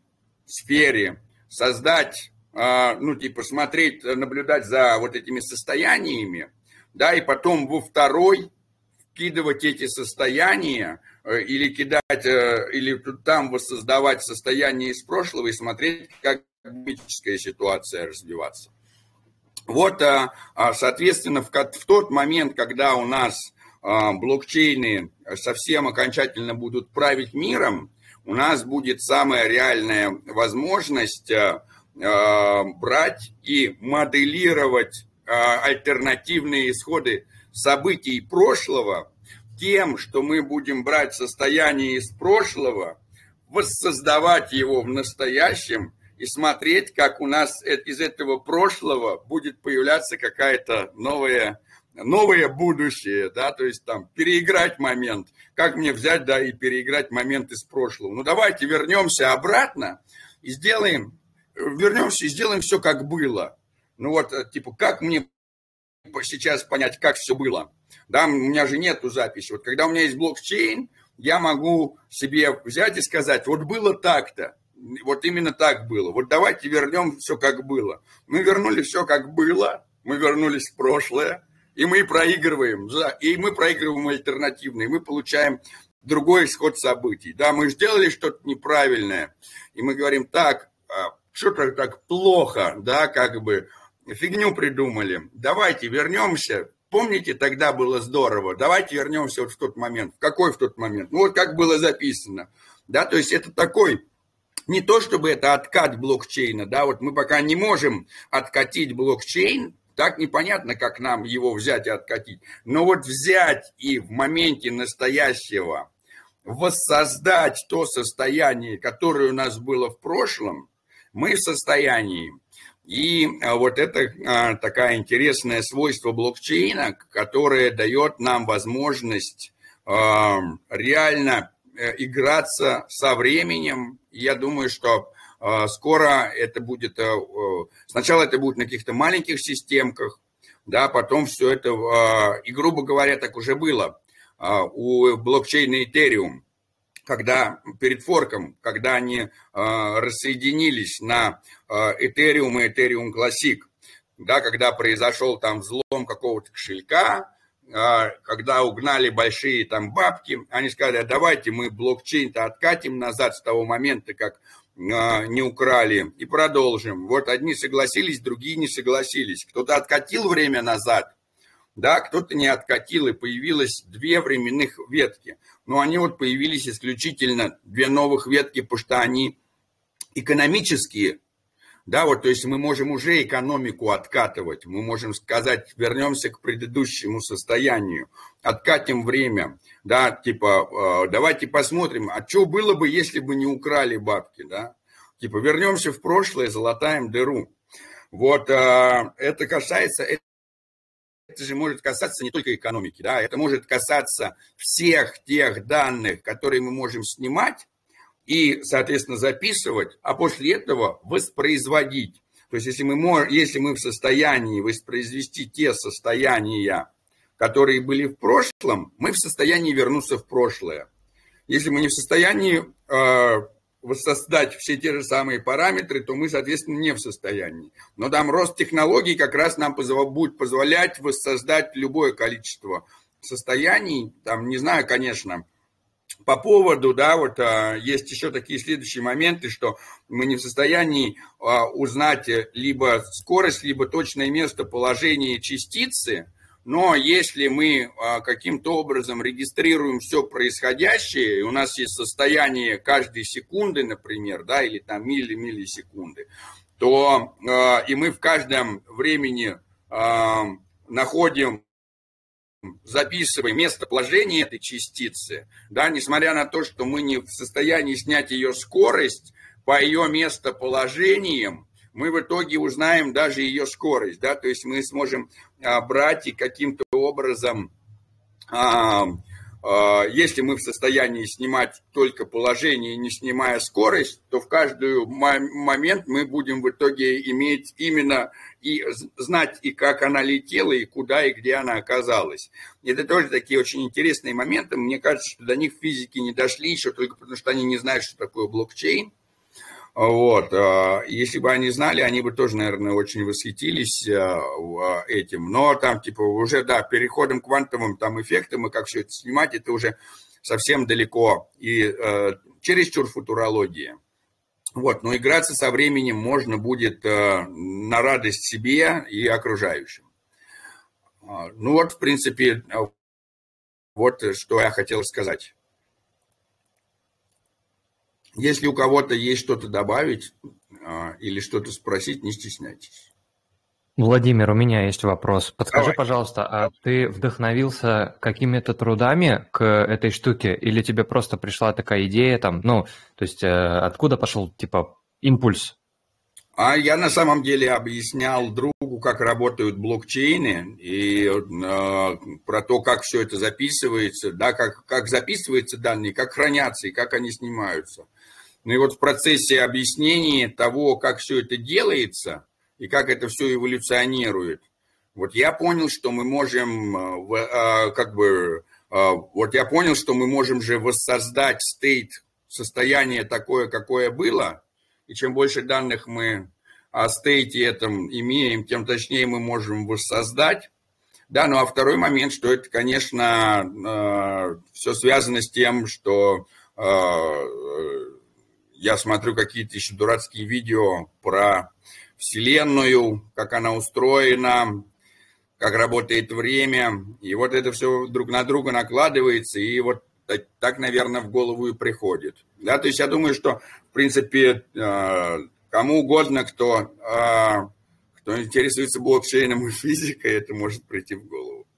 сфере создать, а, ну, типа, смотреть, наблюдать за вот этими состояниями, да, и потом во второй вкидывать эти состояния или кидать, э, или там воссоздавать состояние из прошлого и смотреть, как экономическая ситуация развиваться. Вот, а, а, соответственно, в тот момент, когда у нас блокчейны совсем окончательно будут править миром, у нас будет самая реальная возможность э, э, брать и моделировать э, альтернативные исходы событий прошлого тем, что мы будем брать состояние из прошлого, воссоздавать его в настоящем и смотреть, как у нас из этого прошлого будет появляться какая-то новая новое будущее, да, то есть там переиграть момент, как мне взять, да, и переиграть момент из прошлого. Ну давайте вернемся обратно и сделаем, вернемся и сделаем все как было. Ну вот, э, типа, как мне сейчас понять, как все было? Да, у меня же нету записи. Вот когда у меня есть блокчейн, я могу себе взять и сказать, вот было так-то, вот именно так было. Вот давайте вернем все как было. Мы вернули все как было, мы вернулись в прошлое, и мы проигрываем, и мы проигрываем альтернативные, мы получаем другой исход событий. Да, мы сделали что-то неправильное, и мы говорим, так, а, что-то так плохо, да, как бы фигню придумали. Давайте вернемся. Помните, тогда было здорово. Давайте вернемся вот в тот момент. В какой в тот момент? Ну, вот как было записано. Да, то есть это такой не то чтобы это откат блокчейна, да, вот мы пока не можем откатить блокчейн, так непонятно, как нам его взять и откатить. Но вот взять и в моменте настоящего воссоздать то состояние, которое у нас было в прошлом, мы в состоянии. И а, вот это а, такая интересное свойство блокчейна, которое дает нам возможность а, реально э, играться со временем. Я думаю, что скоро это будет, э, сначала это будет на каких-то маленьких системках, да, потом все это, и грубо говоря, так уже было у блокчейна Ethereum, когда перед форком, когда они рассоединились на Ethereum и Ethereum Classic, да, когда произошел там взлом какого-то кошелька, когда угнали большие там бабки, они сказали, давайте мы блокчейн-то откатим назад с того момента, как а, не украли. И продолжим. Вот одни согласились, другие не согласились. Кто-то откатил время назад, да, кто-то не откатил, и появилось две временных ветки. Но они вот появились исключительно две новых ветки, потому что они экономические, да, вот, то есть мы можем уже экономику откатывать, мы можем сказать, вернемся к предыдущему состоянию, откатим время, да, типа, э, давайте посмотрим, а что было бы, если бы не украли бабки, да, типа, вернемся в прошлое, золотаем дыру. Вот, э, это касается, это же может касаться не только экономики, да, это может касаться всех тех данных, которые мы можем снимать, и, соответственно, записывать, а после этого воспроизводить. То есть, если мы, если мы в состоянии воспроизвести те состояния, которые были в прошлом, мы в состоянии вернуться в прошлое. Если мы не в состоянии э, воссоздать все те же самые параметры, то мы, соответственно, не в состоянии. Но там рост технологий как раз нам будет позволять воссоздать любое количество состояний. Там, не знаю, конечно, по поводу, да, вот а, есть еще такие следующие моменты, что мы не в состоянии а, узнать либо скорость, либо точное местоположение частицы, Но если мы а, каким-то образом регистрируем все происходящее, и у нас есть состояние каждой секунды, например, да, или там милли миллисекунды, то а, и мы в каждом времени а, находим записываем местоположение этой частицы, да, несмотря на то, что мы не в состоянии снять ее скорость по ее местоположениям, мы в итоге узнаем даже ее скорость, да, то есть мы сможем а, брать и каким-то образом, а, а, если мы в состоянии снимать только положение, не снимая скорость, то в каждый момент мы будем в итоге иметь именно и знать и как она летела, и куда, и где она оказалась. Это тоже такие очень интересные моменты. Мне кажется, что до них физики не дошли еще только потому, что они не знают, что такое блокчейн. Вот. А, если бы они знали, они бы тоже, наверное, очень восхитились а, а, этим. Но там, типа, уже, да, переходом к квантовым там эффектам и как все это снимать, это уже совсем далеко. И э, чересчур футурология. Вот, но играться со временем можно будет э, на радость себе и окружающим. Ну вот, в принципе, вот что я хотел сказать. Если у кого-то есть что-то добавить а, или что-то спросить, не стесняйтесь. Владимир, у меня есть вопрос. Подскажи, Давай. пожалуйста, а ты вдохновился какими-то трудами к этой штуке, или тебе просто пришла такая идея там, ну, то есть э, откуда пошел типа импульс? А я на самом деле объяснял другу, как работают блокчейны и э, про то, как все это записывается, да, как, как записываются данные, как хранятся и как они снимаются. Ну и вот в процессе объяснения того, как все это делается и как это все эволюционирует, вот я понял, что мы можем, э, э, как бы, э, вот я понял, что мы можем же воссоздать стейт, состояние такое, какое было, и чем больше данных мы о стейте этом имеем, тем точнее мы можем воссоздать. Да, ну а второй момент, что это, конечно, все связано с тем, что я смотрю какие-то еще дурацкие видео про Вселенную, как она устроена, как работает время. И вот это все друг на друга накладывается, и вот так, так наверное, в голову и приходит. Да, то есть я думаю, что, в принципе, э, кому угодно, кто, э, кто интересуется блокчейном и физикой, это может прийти в голову.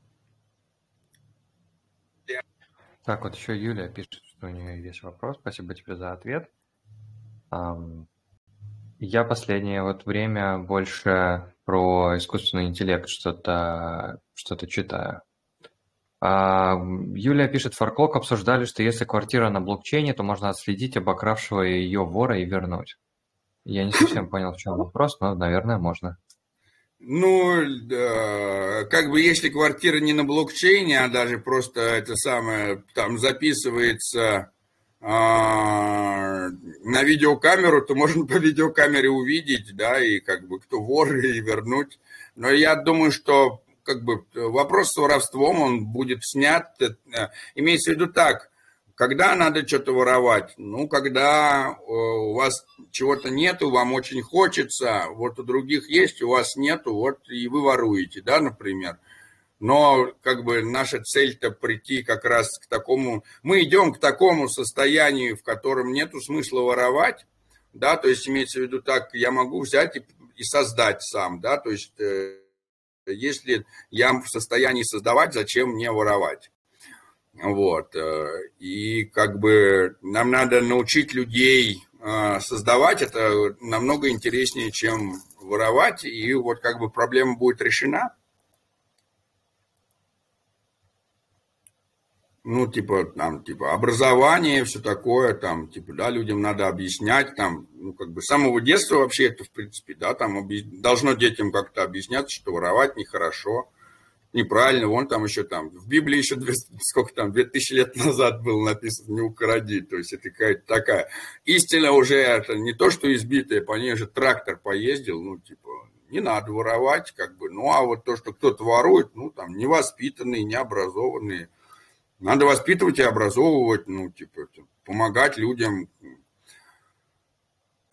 Так, вот еще Юлия пишет, что у нее есть вопрос. Спасибо тебе за ответ. Я последнее вот время больше про искусственный интеллект что-то что читаю. А, Юлия пишет, Фарклок обсуждали, что если квартира на блокчейне, то можно отследить обокравшего ее вора и вернуть. Я не совсем понял, в чем вопрос, но, наверное, можно. Ну, да, как бы если квартира не на блокчейне, а даже просто это самое, там записывается а, на видеокамеру, то можно по видеокамере увидеть, да, и как бы кто вор, и вернуть. Но я думаю, что как бы вопрос с воровством, он будет снят. Имеется в виду так, когда надо что-то воровать? Ну, когда э, у вас чего-то нету, вам очень хочется, вот у других есть, у вас нету, вот и вы воруете, да, например но как бы наша цель-то прийти как раз к такому, мы идем к такому состоянию, в котором нету смысла воровать, да, то есть имеется в виду так, я могу взять и, и создать сам, да, то есть э, если я в состоянии создавать, зачем мне воровать? Вот, э, и как бы нам надо научить людей э, создавать, это намного интереснее, чем воровать, и вот как бы проблема будет решена. Ну, типа, там, типа, образование, все такое, там, типа, да, людям надо объяснять, там, ну, как бы, с самого детства вообще это, в принципе, да, там, объ... должно детям как-то объясняться, что воровать нехорошо, неправильно, вон там еще там, в Библии еще, две, <laughs> сколько там, две тысячи лет назад было написано, не укради, то есть это какая-то такая истина уже, это не то, что избитая, по ней же трактор поездил, ну, типа, не надо воровать, как бы, ну, а вот то, что кто-то ворует, ну, там, невоспитанные, необразованные, надо воспитывать и образовывать, ну, типа, помогать людям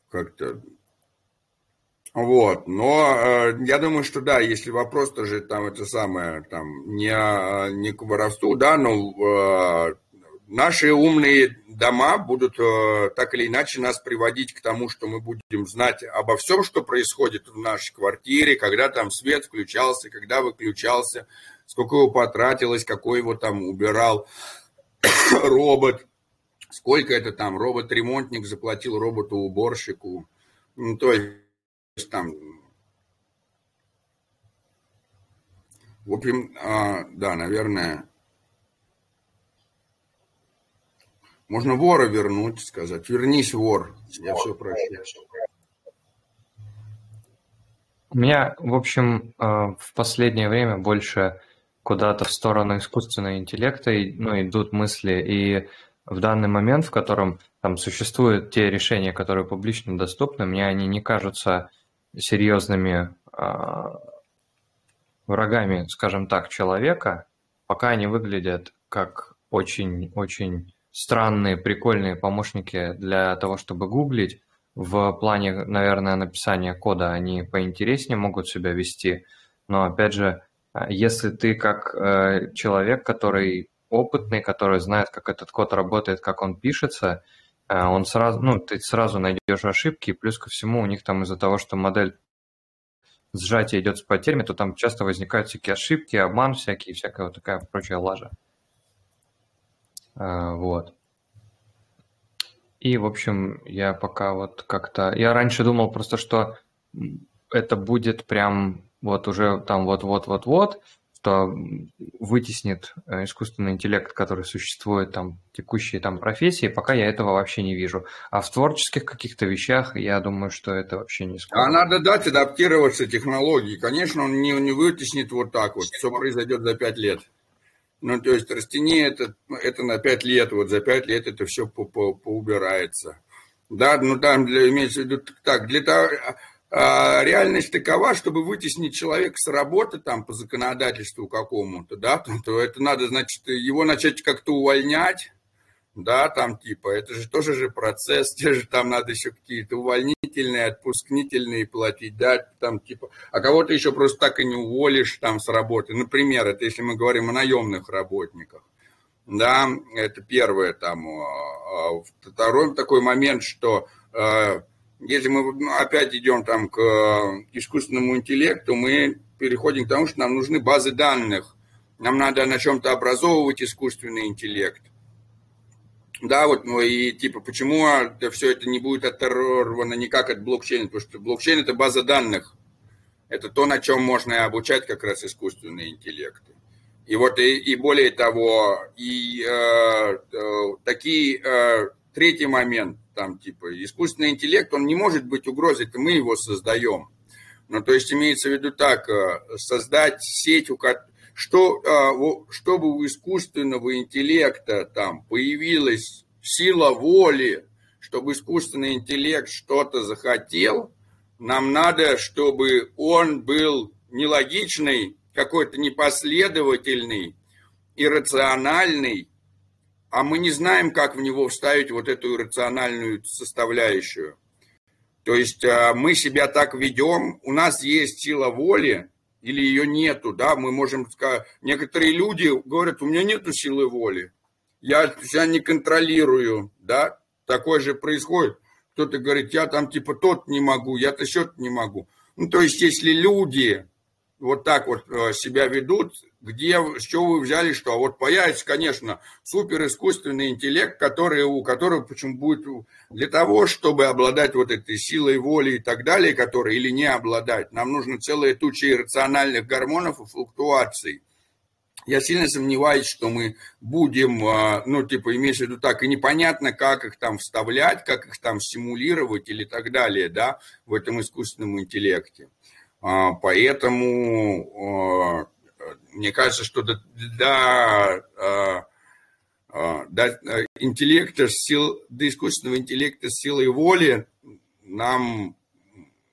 как-то. Вот, но э, я думаю, что да, если вопрос тоже там это самое, там, не, не к воровству, да, но э, наши умные дома будут э, так или иначе нас приводить к тому, что мы будем знать обо всем, что происходит в нашей квартире, когда там свет включался, когда выключался, сколько его потратилось, какой его там убирал <coughs> робот, сколько это там робот-ремонтник заплатил роботу-уборщику. Ну, то есть там... В общем, а, да, наверное, можно вора вернуть, сказать, вернись, вор, я все прощу. У меня, в общем, а, в последнее время больше куда-то в сторону искусственного интеллекта ну, идут мысли, и в данный момент, в котором там существуют те решения, которые публично доступны, мне они не кажутся серьезными а, врагами, скажем так, человека, пока они выглядят как очень-очень странные, прикольные помощники для того, чтобы гуглить. В плане, наверное, написания кода они поинтереснее могут себя вести. Но, опять же, если ты как э, человек, который опытный, который знает, как этот код работает, как он пишется, э, он сразу, ну, ты сразу найдешь ошибки, плюс ко всему у них там из-за того, что модель сжатия идет с потерями, то там часто возникают всякие ошибки, обман всякий, всякая вот такая прочая лажа. Э, вот. И, в общем, я пока вот как-то... Я раньше думал просто, что это будет прям вот уже там вот-вот-вот-вот, что вытеснит э, искусственный интеллект, который существует там текущие там профессии, пока я этого вообще не вижу. А в творческих каких-то вещах я думаю, что это вообще не скоро. А надо дать адаптироваться технологии. Конечно, он не, не вытеснит вот так вот. Все произойдет за пять лет. Ну, то есть растение это, это на пять лет, вот за пять лет это все по, по, поубирается. Да, ну там для, имеется в виду так, для того, а, реальность такова, чтобы вытеснить человека с работы там по законодательству какому-то, да, то это надо, значит, его начать как-то увольнять, да, там типа, это же тоже же процесс, <laughs> те же там надо еще какие-то увольнительные, отпускнительные платить, да, там типа, а кого-то еще просто так и не уволишь там с работы, например, это если мы говорим о наемных работниках, да, это первое там, а, а, второй такой момент, что если мы ну, опять идем там к э, искусственному интеллекту, мы переходим к тому, что нам нужны базы данных. Нам надо на чем-то образовывать искусственный интеллект. Да, вот, ну и типа, почему все это не будет оторвано никак от блокчейна? Потому что блокчейн это база данных. Это то, на чем можно обучать как раз искусственный интеллект. И вот и, и более того, и э, э, такие э, третий момент там типа искусственный интеллект, он не может быть угрозой, это мы его создаем. Ну, то есть имеется в виду так, э, создать сеть, что, э, чтобы у искусственного интеллекта там появилась сила воли, чтобы искусственный интеллект что-то захотел, нам надо, чтобы он был нелогичный, какой-то непоследовательный, иррациональный, а мы не знаем, как в него вставить вот эту иррациональную составляющую. То есть а, мы себя так ведем, у нас есть сила воли или ее нету, да, мы можем сказать, некоторые люди говорят, у меня нету силы воли, я себя не контролирую, да, такое же происходит. Кто-то говорит, я там типа тот не могу, я-то счет не могу. Ну, то есть, если люди вот так вот э, себя ведут, где, с чего вы взяли, что а вот появится, конечно, супер искусственный интеллект, который, у которого почему будет для того, чтобы обладать вот этой силой воли и так далее, который или не обладать, нам нужно целая туча иррациональных гормонов и флуктуаций. Я сильно сомневаюсь, что мы будем, э, ну, типа, имеется в виду так, и непонятно, как их там вставлять, как их там симулировать или так далее, да, в этом искусственном интеллекте. А, поэтому а, мне кажется, что до, до, а, до интеллекта, сил, до искусственного интеллекта силой воли нам,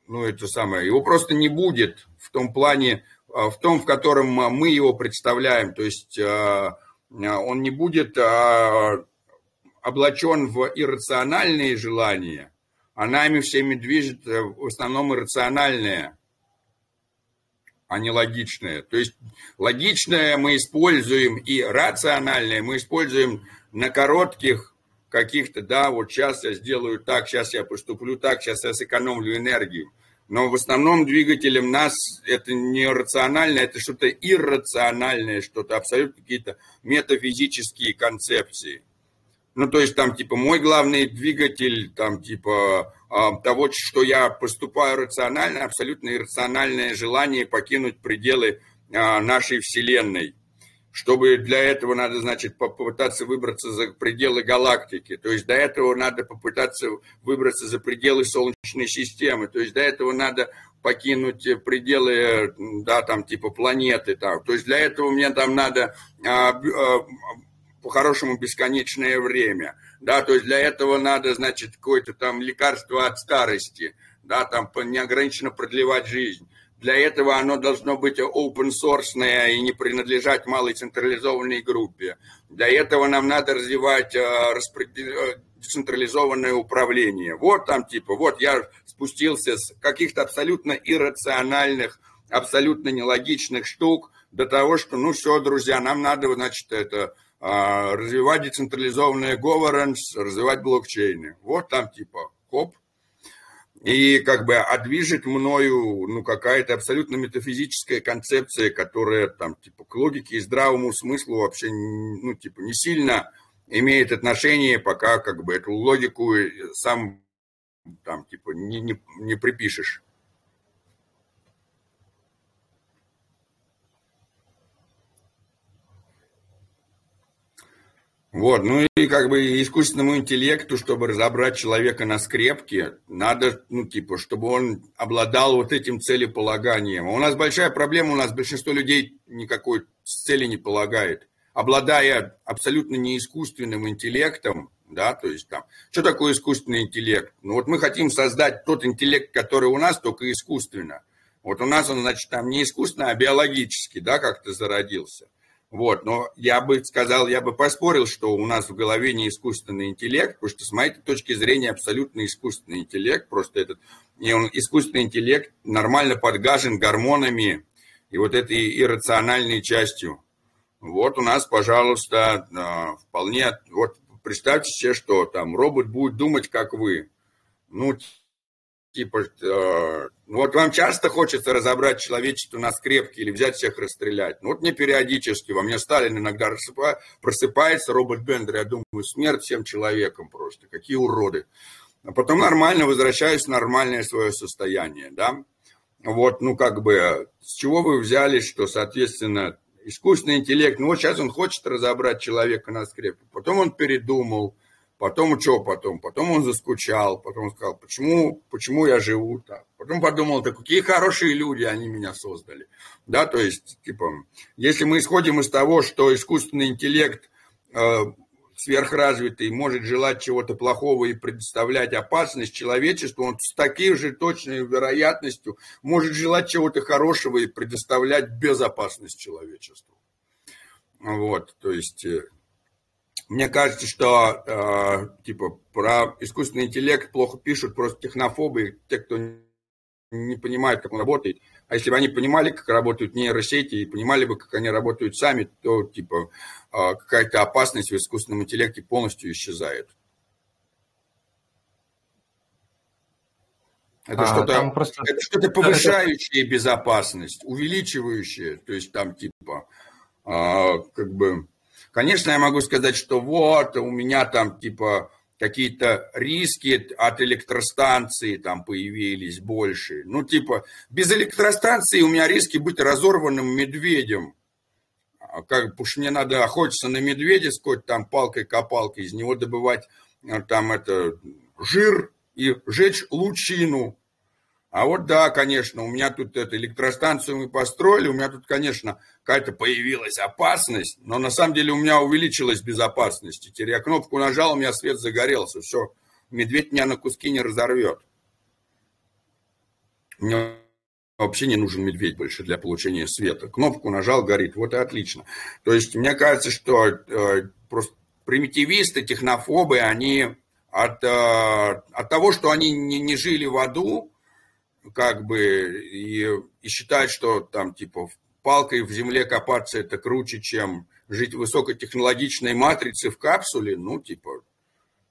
ну, это самое, его просто не будет в том плане, в том, в котором мы его представляем. То есть он не будет облачен в иррациональные желания, а нами всеми движет э, в основном иррациональное, а не логичное. То есть логичное мы используем и рациональное мы используем на коротких каких-то, да, вот сейчас я сделаю так, сейчас я поступлю так, сейчас я сэкономлю энергию. Но в основном двигателем нас это не рационально, это что-то иррациональное, что-то абсолютно какие-то метафизические концепции. Ну, то есть там типа мой главный двигатель, там типа а, того, что я поступаю рационально, абсолютно иррациональное желание покинуть пределы а, нашей Вселенной чтобы для этого надо, значит, попытаться выбраться за пределы галактики. То есть до этого надо попытаться выбраться за пределы Солнечной системы. То есть до этого надо покинуть пределы, да, там, типа планеты. Там. То есть для этого мне там надо а, по-хорошему бесконечное время. Да, то есть для этого надо, значит, какое-то там лекарство от старости, да, там неограниченно продлевать жизнь. Для этого оно должно быть open source и не принадлежать малой централизованной группе. Для этого нам надо развивать э, э, децентрализованное управление. Вот там типа, вот я спустился с каких-то абсолютно иррациональных, абсолютно нелогичных штук до того, что, ну все, друзья, нам надо, значит, это развивать децентрализованное governance, развивать блокчейны. Вот там типа, хоп, и как бы а движет мною ну, какая-то абсолютно метафизическая концепция, которая там типа к логике и здравому смыслу вообще ну, типа, не сильно имеет отношение, пока как бы эту логику сам там типа не, не, не припишешь. Вот, ну и как бы искусственному интеллекту, чтобы разобрать человека на скрепке, надо, ну, типа, чтобы он обладал вот этим целеполаганием. У нас большая проблема, у нас большинство людей никакой цели не полагает. Обладая абсолютно неискусственным интеллектом, да, то есть там, что такое искусственный интеллект? Ну вот мы хотим создать тот интеллект, который у нас, только искусственно. Вот у нас он, значит, там не искусственно, а биологически, да, как-то зародился. Вот, но я бы сказал, я бы поспорил, что у нас в голове не искусственный интеллект, потому что с моей точки зрения абсолютно искусственный интеллект, просто этот и он, искусственный интеллект нормально подгажен гормонами и вот этой иррациональной частью. Вот у нас, пожалуйста, вполне, вот представьте себе, что там робот будет думать, как вы. Ну, типа, э, вот вам часто хочется разобрать человечество на скрепки или взять всех расстрелять. Ну, вот мне периодически, во мне Сталин иногда просыпается, робот Бендер, я думаю, смерть всем человеком просто, какие уроды. А потом нормально возвращаюсь в нормальное свое состояние, да. Вот, ну, как бы, с чего вы взяли, что, соответственно, искусственный интеллект, ну, вот сейчас он хочет разобрать человека на скрепку, потом он передумал, Потом что потом? Потом он заскучал, потом он сказал, почему, почему я живу так? Потом подумал, так какие хорошие люди они меня создали. Да, то есть, типа, если мы исходим из того, что искусственный интеллект э, сверхразвитый может желать чего-то плохого и предоставлять опасность человечеству, он с такой же точной вероятностью может желать чего-то хорошего и предоставлять безопасность человечеству. Вот, то есть э, мне кажется, что э, типа про искусственный интеллект плохо пишут просто технофобы, те, кто не понимают, как он работает. А если бы они понимали, как работают нейросети, и понимали бы, как они работают сами, то типа э, какая-то опасность в искусственном интеллекте полностью исчезает. Это а, что-то просто... это что <laughs> повышающее безопасность, увеличивающее, то есть там типа э, как бы Конечно, я могу сказать, что вот, у меня там типа какие-то риски от электростанции там появились больше. Ну, типа, без электростанции у меня риски быть разорванным медведем. А как, потому что мне надо охотиться на медведя с какой-то там палкой-копалкой, из него добывать э, там это жир и жечь лучину. А вот да, конечно, у меня тут эту электростанцию мы построили, у меня тут, конечно, какая-то появилась опасность, но на самом деле у меня увеличилась безопасность. Теперь я кнопку нажал, у меня свет загорелся, все, медведь меня на куски не разорвет. Мне вообще не нужен медведь больше для получения света. Кнопку нажал, горит, вот и отлично. То есть мне кажется, что э, просто примитивисты, технофобы, они от, э, от того, что они не, не жили в аду, как бы, и, и считают, что там, типа, палкой в земле копаться это круче, чем жить в высокотехнологичной матрице в капсуле, ну, типа,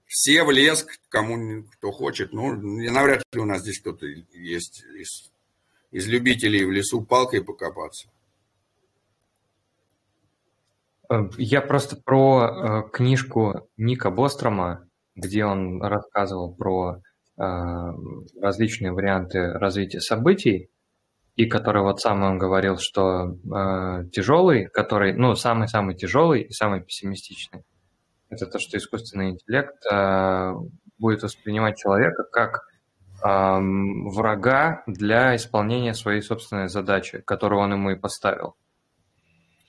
все в лес, кому кто хочет. Ну, навряд ли у нас здесь кто-то есть из, из любителей в лесу палкой покопаться. Э, я просто про э, книжку Ника Бострома, где он рассказывал про различные варианты развития событий, и который вот сам он говорил, что э, тяжелый, который, ну, самый-самый тяжелый и самый пессимистичный, это то, что искусственный интеллект э, будет воспринимать человека как э, врага для исполнения своей собственной задачи, которую он ему и поставил.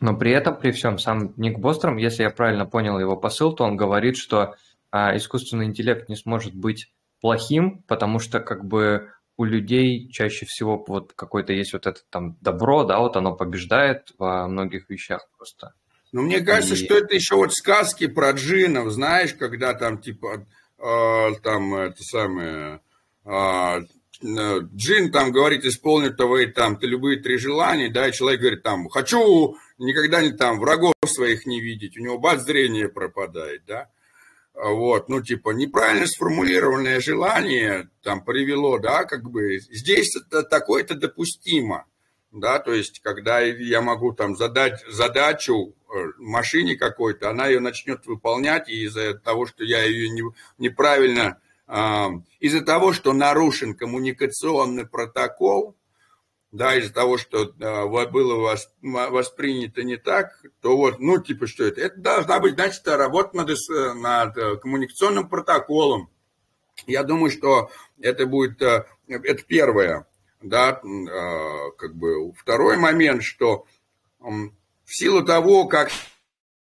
Но при этом, при всем, сам Ник Бостром, если я правильно понял его посыл, то он говорит, что э, искусственный интеллект не сможет быть плохим, потому что как бы у людей чаще всего вот какое-то есть вот это там добро, да, вот оно побеждает во многих вещах просто. Ну, мне кажется, и... что это еще вот сказки про джинов, знаешь, когда там типа э, там это самое э, джин там говорит, исполнит твои там ты любые три желания, да, и человек говорит там, хочу никогда не там врагов своих не видеть, у него бац зрение пропадает, да. Вот, ну, типа, неправильно сформулированное желание там привело, да, как бы, здесь это такое-то допустимо, да, то есть, когда я могу там задать задачу Э, машине какой-то, она ее начнет выполнять, и из-за того, что я ее не, неправильно, э, из-за того, что нарушен коммуникационный протокол, да, из-за того, что э, было воспринято не так, то вот, ну, типа, что это? Это должна быть, значит, работа над, над коммуникационным протоколом. Я думаю, что это будет, это первое, да, как бы. Второй момент, что в силу того, как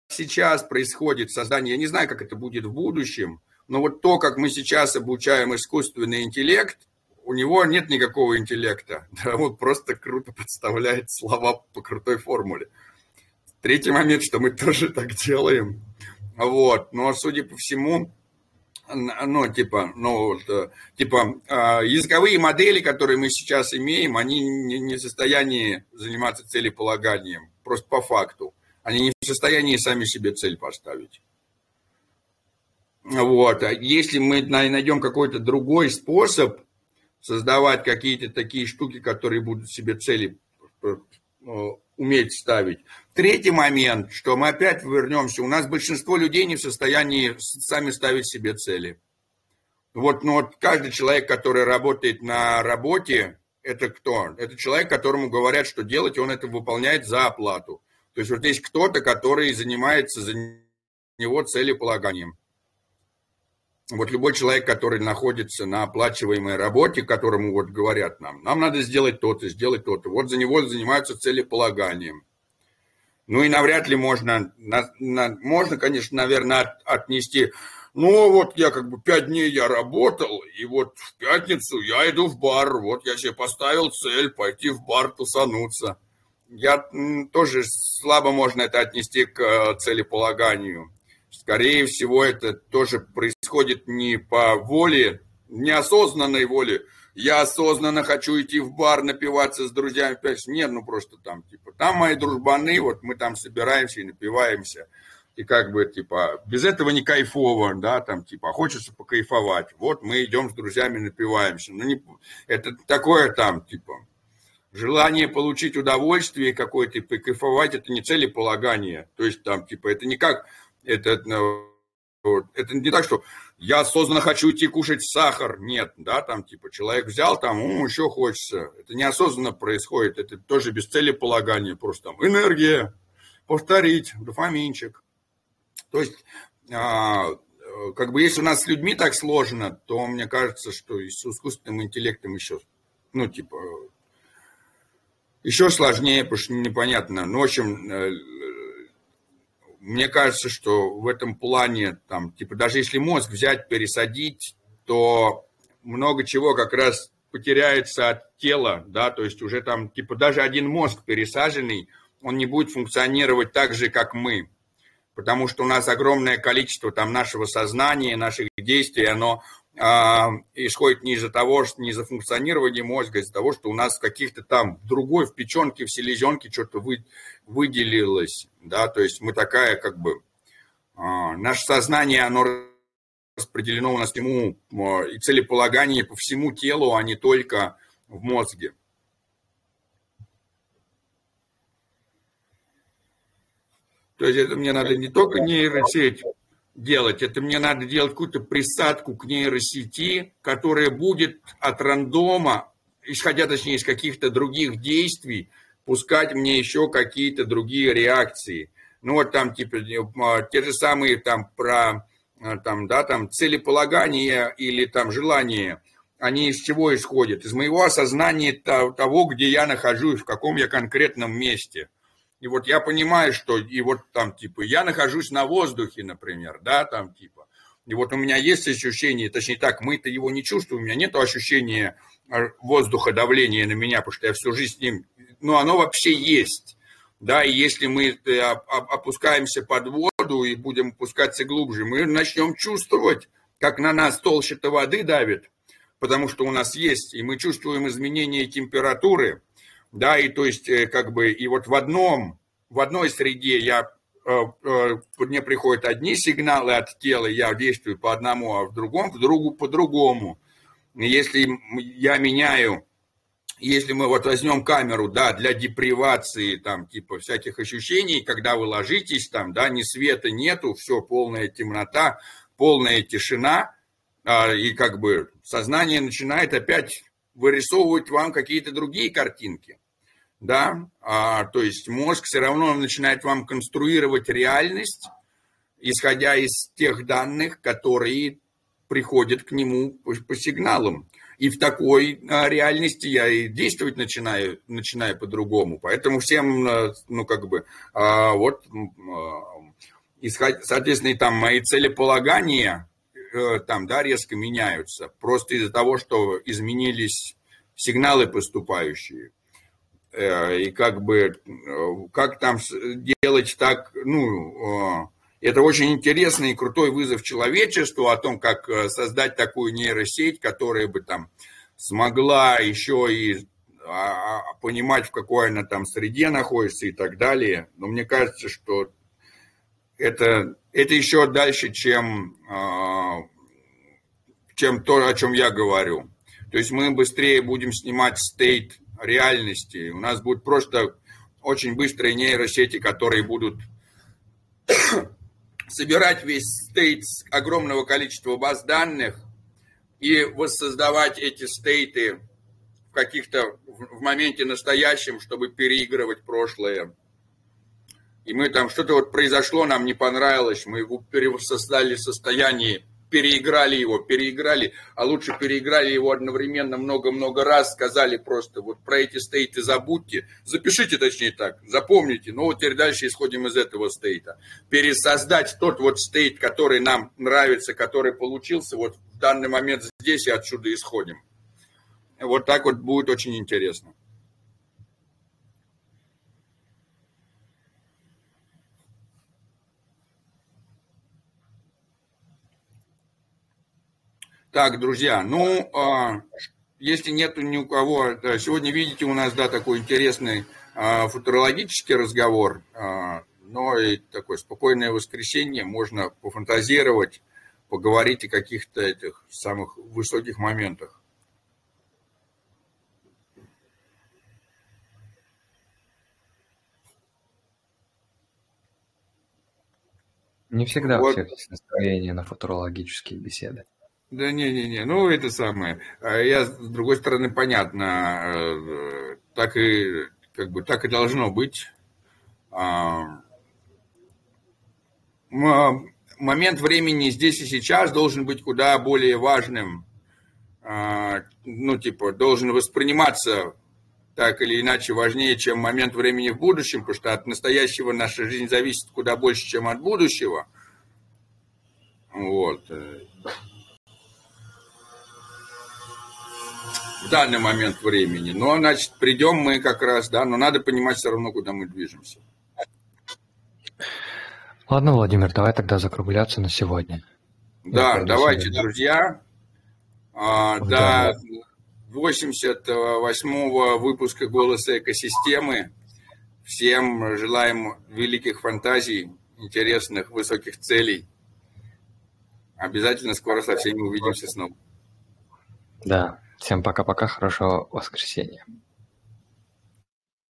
сейчас происходит создание, я не знаю, как это будет в будущем, но вот то, как мы сейчас обучаем искусственный интеллект, у него нет никакого интеллекта. <laughs> Он просто круто подставляет слова по крутой формуле. Третий момент, что мы <laughs> тоже так делаем. Вот. Но, судя по всему, ну, типа, ну, вот, э, типа, а, языковые модели, которые мы сейчас имеем, они не в состоянии заниматься целеполаганием просто по факту. Они не в состоянии сами себе цель поставить. Вот. А если мы найдем какой-то другой способ создавать какие-то такие штуки, которые будут себе цели э, уметь ставить. Третий момент, что мы опять вернемся. У нас большинство людей не в состоянии сами ставить себе цели. Вот, ну вот каждый человек, который работает на работе, это кто? Это человек, которому говорят, что делать, и он это выполняет за оплату. То есть вот есть кто-то, который занимается за него целеполаганием. Вот любой человек, который находится на оплачиваемой работе, которому вот говорят нам, нам надо сделать то-то, сделать то-то, вот за него занимаются целеполаганием. Ну и навряд ли можно, на, на, можно, конечно, наверное, от, отнести ну, вот я как бы пять дней я работал, и вот в пятницу я иду в бар. Вот я себе поставил цель пойти в бар тусануться. Я тоже слабо можно это отнести к э, целеполаганию. Скорее всего, это тоже происходит не по воле, неосознанной воле. Я осознанно хочу идти в бар, напиваться с друзьями. Нет, ну просто там, типа, там мои дружбаны, вот мы там собираемся и напиваемся и как бы, типа, без этого не кайфово, да, там, типа, хочется покайфовать. Вот мы идем с друзьями, напиваемся. Ну, не, это такое там, типа, желание получить удовольствие какое-то, покайфовать, это не целеполагание. То есть, там, типа, это не как, это, ну, это не так, что я осознанно хочу идти кушать сахар. Нет, да, там, типа, человек взял, там, ну, еще хочется. Это неосознанно происходит, это тоже без целеполагания, просто там энергия, повторить, дофаминчик. То есть, а, как бы если у нас с людьми так сложно, то мне кажется, что и с искусственным интеллектом еще, ну, типа, еще сложнее, потому что непонятно. Ну, в общем, э, мне кажется, что в этом плане, там, типа, даже если мозг взять, пересадить, то много чего как раз потеряется от тела, да, то есть уже там, типа, даже один мозг пересаженный, он не будет функционировать так же, как мы. Потому что у нас огромное количество там нашего сознания, наших действий, оно исходит не из-за того, что не из-за функционирования мозга, а из-за того, что у нас каких-то там другой в печенке, в селезенке что-то вы, выделилось, да, то есть мы такая как бы, э, наше сознание, оно распределено у нас ему и целеполагание по всему телу, а не только в мозге. То есть это мне надо не только нейросеть делать, это мне надо делать какую-то присадку к нейросети, которая будет от рандома, исходя точнее из каких-то других действий, пускать мне еще какие-то другие реакции. Ну вот там типа э, те же самые там про э, там, да, там целеполагание или там желание, они из чего исходят? Из моего осознания того, где я нахожусь, в каком я конкретном месте – и вот я понимаю, что и вот там типа я нахожусь на воздухе, например, да, там типа. И вот у меня есть ощущение, точнее так, мы-то его не чувствуем, у меня нет ощущения э, воздуха, давления на меня, потому что я всю жизнь с ним, но оно вообще есть. Да, и если мы э, опускаемся под воду и будем опускаться глубже, мы начнем чувствовать, как на нас толще-то воды давит, потому что у нас есть, и мы чувствуем изменение температуры, да, и то есть э, как бы и вот в одном, в одной среде я э, э, мне приходят одни сигналы от тела, я действую по одному, а в другом, в другу по другому. Если я меняю, если мы вот возьмем камеру, да, для депривации, там, типа, всяких ощущений, когда вы ложитесь, там, да, ни света нету, все, полная темнота, полная тишина, а, и как бы сознание начинает опять вырисовывать вам какие-то другие картинки. Да? А, то есть мозг все равно начинает вам конструировать реальность, исходя из тех данных, которые приходят к нему по, по сигналам. И в такой а, реальности я и действовать начинаю, начинаю по-другому. Поэтому всем, а, ну, как бы, а, вот, соответственно, и там мои целеполагания, там, да, резко меняются, просто из-за того, что изменились сигналы поступающие. Э, и как бы, э, как там делать так, ну, это очень интересный и крутой вызов человечеству о том, как создать такую нейросеть, которая бы там смогла еще и а, а, понимать, в какой она там среде находится и так далее. Но мне кажется, что это, это еще дальше, чем, а, чем то, о чем я говорю. То есть мы быстрее будем снимать стейт реальности. У нас будут просто очень быстрые нейросети, которые будут <coughs> собирать весь стейт с огромного количества баз данных и воссоздавать эти стейты в каких-то в моменте настоящем, чтобы переигрывать прошлое и мы там что-то вот произошло, нам не понравилось, мы его пересоздали состояние, переиграли его, переиграли, а лучше переиграли его одновременно много-много раз, сказали просто, вот про эти стейты забудьте, запишите точнее так, запомните, ну вот теперь дальше исходим из этого стейта. Пересоздать тот вот стейт, который нам нравится, который получился, вот в данный момент здесь и отсюда исходим. Вот так вот будет очень интересно. Так, друзья, ну, а, если нет ни у кого, сегодня видите у нас, да, такой интересный а, футурологический разговор, а, но и такое спокойное воскресенье, можно пофантазировать, поговорить о каких-то этих самых высоких моментах. Не всегда вот. у всех есть настроение на футурологические беседы. Да не-не-не, ну это самое. А я, с другой стороны, понятно, э, так и, как бы, так и должно быть. А, момент времени здесь и сейчас должен быть куда более важным. А, ну, типа, должен восприниматься так или иначе важнее, чем момент времени в будущем, потому что от настоящего наша жизнь зависит куда больше, чем от будущего. Вот в данный момент времени. Но, значит, придем мы как раз, да, но надо понимать все равно, куда мы движемся. Ладно, Владимир, давай тогда закругляться на сегодня. Да, давайте, себя. друзья. А, до 88-го выпуска «Голоса экосистемы». Всем желаем великих фантазий, интересных, высоких целей. Обязательно скоро со всеми увидимся снова. Да, всем пока-пока, хорошего воскресенья.